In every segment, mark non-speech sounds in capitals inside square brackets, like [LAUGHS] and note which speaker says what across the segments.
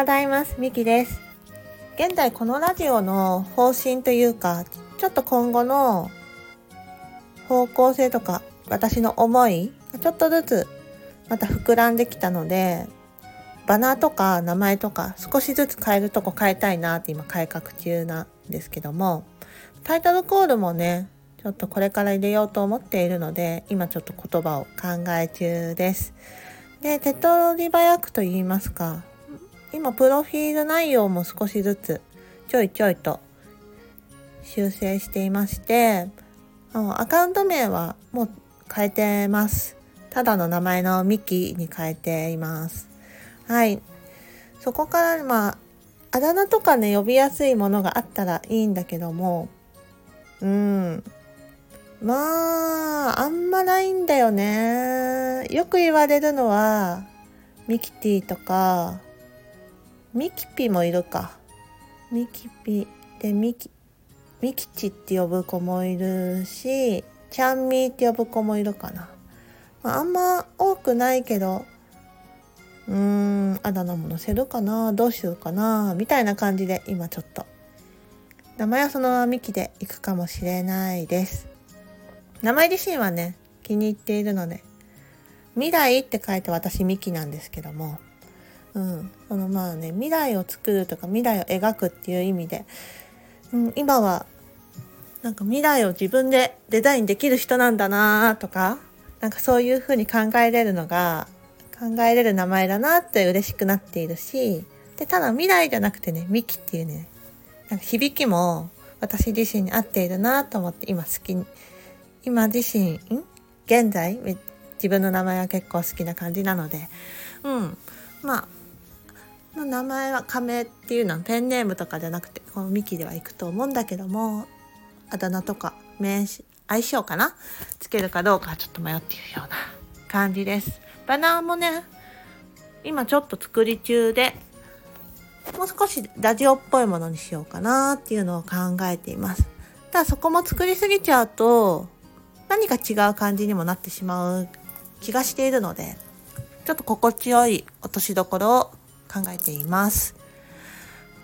Speaker 1: ございます。みきです。現在このラジオの方針というか、ちょっと今後の方向性とか、私の思いちょっとずつまた膨らんできたので、バナーとか名前とか少しずつ変えるとこ変えたいなって今改革中なんですけども、タイトルコールもね、ちょっとこれから入れようと思っているので、今ちょっと言葉を考え中です。で、手取り早くと言いますか、今プロフィール内容も少しずつちょいちょいと修正していまして、アカウント名はもう変えてます。ただの名前のミキに変えています。はい。そこからまあ、あだ名とかね、呼びやすいものがあったらいいんだけども、うん。まあ、あんまないんだよね。よく言われるのは、ミキティとか、ミキピもいるか。ミキピでミキ、ミキチって呼ぶ子もいるし、チャンミーって呼ぶ子もいるかな。まあ、あんま多くないけど、うーん、あだ名も載せるかなどうしようかなみたいな感じで今ちょっと。名前はそのままミキで行くかもしれないです。名前自身はね、気に入っているので、未来って書いて私ミキなんですけども、うん、そのまあね、未来を作るとか未来を描くっていう意味で、うん、今はなんか未来を自分でデザインできる人なんだなとか、なんかそういうふうに考えれるのが、考えれる名前だなって嬉しくなっているし、で、ただ未来じゃなくてね、ミキっていうね、なんか響きも私自身に合っているなと思って今好きに、今自身、現在自分の名前は結構好きな感じなので、うん。まあ、の名前は亀っていうのはペンネームとかじゃなくて、このミキでは行くと思うんだけども、あだ名とか名詞、相性かな？つけるかどうかちょっと迷っているような感じです。バナーもね、今ちょっと作り中で、もう少しラジオっぽいものにしようかなっていうのを考えています。ただそこも作りすぎちゃうと、何か違う感じにもなってしまう気がしているので、ちょっと心地よい落としどころを考えています。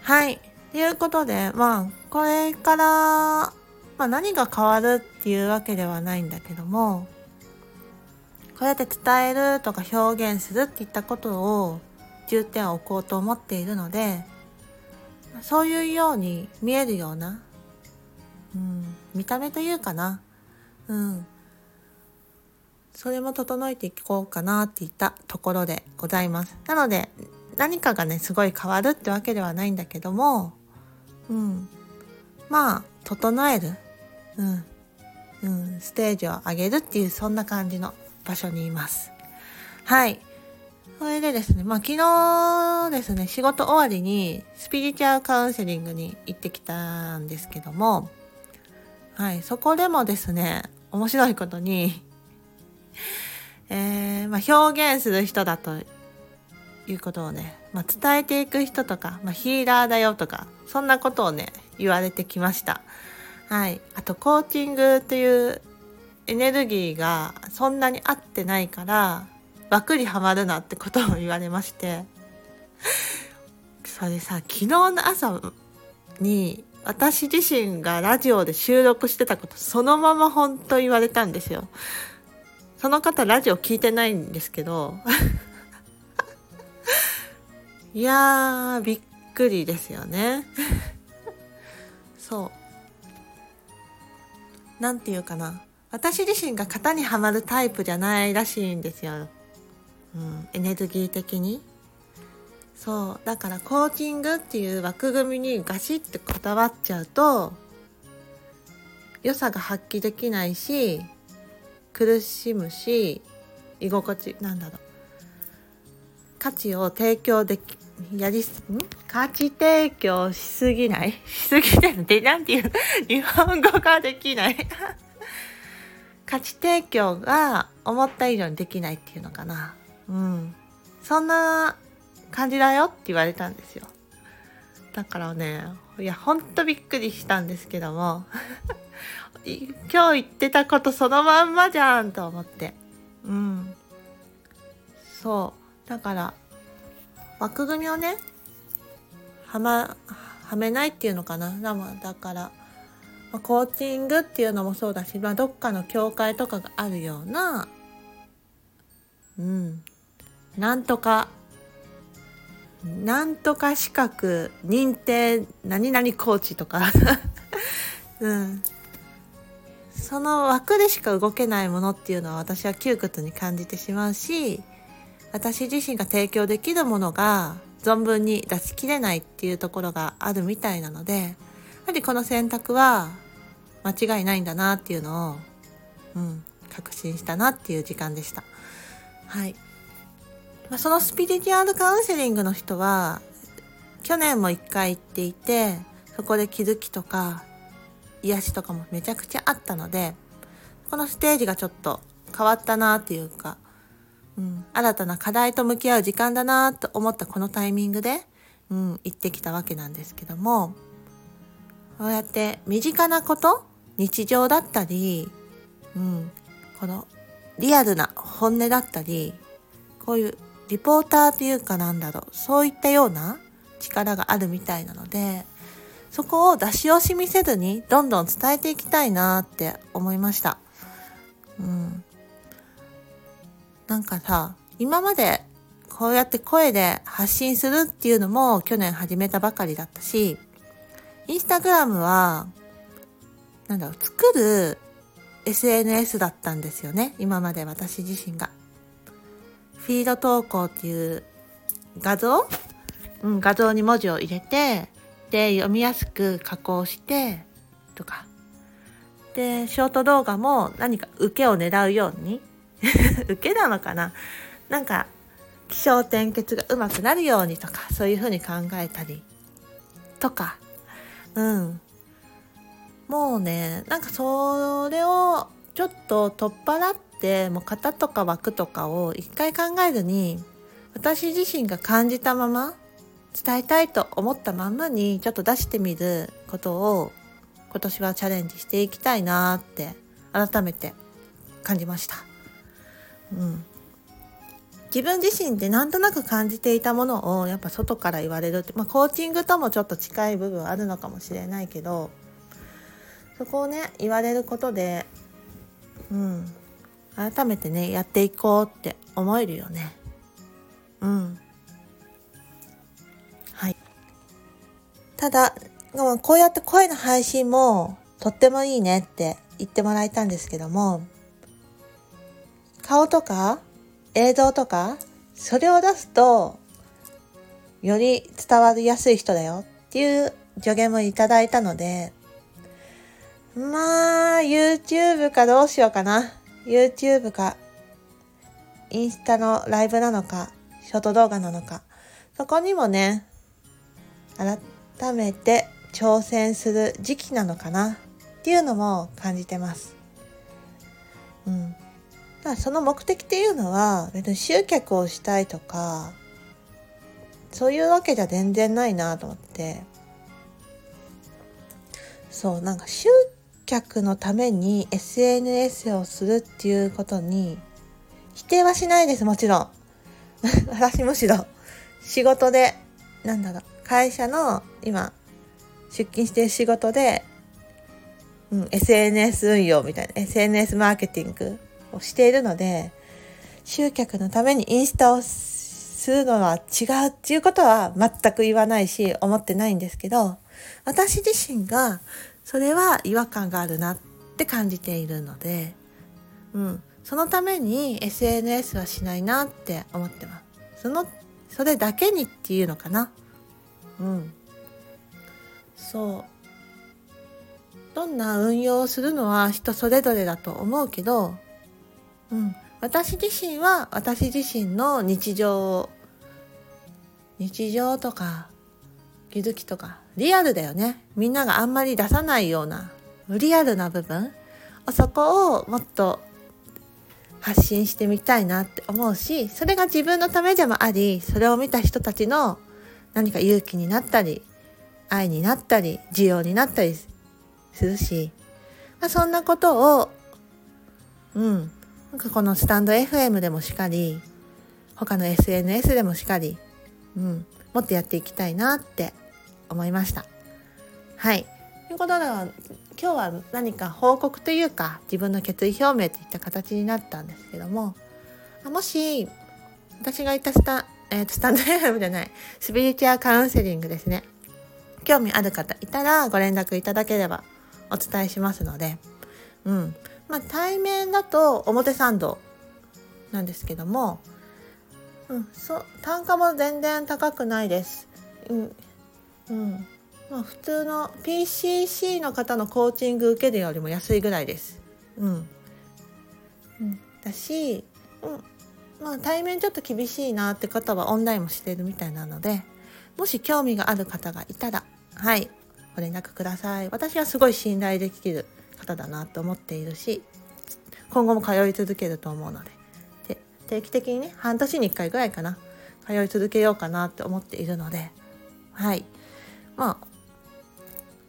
Speaker 1: はい。ということで、まあ、これから、まあ何が変わるっていうわけではないんだけども、こうやって伝えるとか表現するっていったことを重点を置こうと思っているので、そういうように見えるような、うん、見た目というかな、うん、それも整えていこうかなっていったところでございます。なので、何かがね、すごい変わるってわけではないんだけども、うん、まあ、整える。うん、うん、ステージを上げるっていうそんな感じの場所にいます。はい。それでですね、まあ昨日ですね、仕事終わりにスピリチュアルカウンセリングに行ってきたんですけども、はい、そこでもですね、面白いことに、[LAUGHS] えー、まあ表現する人だということをね、まあ、伝えていく人とか、まあ、ヒーラーだよとか、そんなことをね、言われてきました。はい。あと、コーチングというエネルギーがそんなに合ってないから、枠にはまるなってことを言われまして。それさ、昨日の朝に私自身がラジオで収録してたことそのまま本当言われたんですよ。その方ラジオ聞いてないんですけどいやー、びっくりですよね。[LAUGHS] そう。なんていうかな。私自身が型にはまるタイプじゃないらしいんですよ。うん、エネルギー的に。そう。だからコーチングっていう枠組みにガシッてこだわっちゃうと、良さが発揮できないし、苦しむし、居心地、なんだろう。価値を提供できやりす、ん？価値提供しすぎない？しすぎてるで、なんていう、日本語ができない？価値提供が思った以上にできないっていうのかな。うん。そんな感じだよって言われたんですよ。だからね、いや、ほんとびっくりしたんですけども、[LAUGHS] 今日言ってたことそのまんまじゃんと思って。うん。そう。だから、枠組みをねはまはめないっていうのかな。だから、まあ、コーチングっていうのもそうだし、まあ、どっかの教会とかがあるようなうん。なんとかなんとか資格認定何々コーチとか。[LAUGHS] うん。その枠でしか動けないものっていうのは私は窮屈に感じてしまうし私自身が提供できるものが存分に出し切れないっていうところがあるみたいなのでやはりこの選択は間違いないんだなっていうのを、うん、確信したなっていう時間でした。はい。まあ、そのスピリチュアルカウンセリングの人は去年も一回行っていてそこで気づきとか癒しとかもめちゃくちゃあったのでこのステージがちょっと変わったなっていうかうん、新たな課題と向き合う時間だなと思ったこのタイミングで、うん、行ってきたわけなんですけどもこうやって身近なこと日常だったり、うん、このリアルな本音だったりこういうリポーターっていうかなんだろうそういったような力があるみたいなのでそこを出し惜しみせずにどんどん伝えていきたいなって思いました。なんかさ、今までこうやって声で発信するっていうのも去年始めたばかりだったし、インスタグラムは、なんだろう、作る SNS だったんですよね。今まで私自身が。フィード投稿っていう画像？うん、画像に文字を入れて、で、読みやすく加工して、とか。で、ショート動画も何か受けを狙うように [LAUGHS] 受けなのかな？なんか気象転結がうまくなるようにとかそういうふうに考えたりとか。うん。もうねなんかそれをちょっと取っ払ってもう型とか枠とかを一回考えずに私自身が感じたまま伝えたいと思ったまんまにちょっと出してみることを今年はチャレンジしていきたいなって改めて感じました。うん、自分自身でなんとなく感じていたものをやっぱ外から言われるって、まあ、コーチングともちょっと近い部分あるのかもしれないけどそこをね言われることで、うん、改めてねやっていこうって思えるよね。うん。はい。ただ、こうやって声の配信もとってもいいねって言ってもらえたんですけども、顔とか映像とかそれを出すとより伝わりやすい人だよっていう助言もいただいたのでまあ YouTube かどうしようかな YouTube かインスタのライブなのかショート動画なのかそこにもね改めて挑戦する時期なのかなっていうのも感じてます。うん。まあ、その目的っていうのは別に集客をしたいとかそういうわけじゃ全然ないなと思って。そうなんか集客のために SNS をするっていうことに否定はしないですもちろん。[LAUGHS] 私むしろ仕事でなんだろう会社の今出勤してる仕事で、うん、SNS 運用みたいな SNS マーケティングをしているので、集客のためにインスタをするのは違うっていうことは全く言わないし、思ってないんですけど、私自身がそれは違和感があるなって感じているので、うん。そのために SNS はしないなって思ってます。その、それだけにっていうのかな。うん。そう。どんな運用をするのは人それぞれだと思うけど、うん、私自身は私自身の日常日常とか気づきとかリアルだよね。みんながあんまり出さないようなリアルな部分そこをもっと発信してみたいなって思うしそれが自分のためでもありそれを見た人たちの何か勇気になったり愛になったり需要になったりするし、まあ、そんなことをうん。なんかこのスタンド FM でもしかり、他の SNS でもしかり、うん、もっとやっていきたいなって思いました。はい。ということで今日は何か報告というか自分の決意表明といった形になったんですけどももし私が言ったスタ,、えー、スタンド FM じゃないスピリチュアカウンセリングですね興味ある方いたらご連絡いただければお伝えしますのでうんまあ対面だと表参道なんですけどもうん、そ単価も全然高くないです。うん、うんまあ、普通の PCC の方のコーチング受けるよりも安いぐらいです。うん。うん、だし、うんまあ、対面ちょっと厳しいなって方はオンラインもしてるみたいなのでもし興味がある方がいたらはいご連絡ください。私はすごい信頼できる方だなと思っているし今後も通い続けると思うので。で定期的にね半年に1回ぐらいかな。通い続けようかなって思っているので。はい。まあ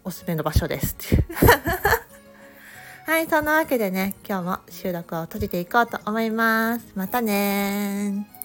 Speaker 1: おすすめの場所ですっていう。[LAUGHS] はい、そんなわけでね、今日も収録を閉じていこうと思います。またね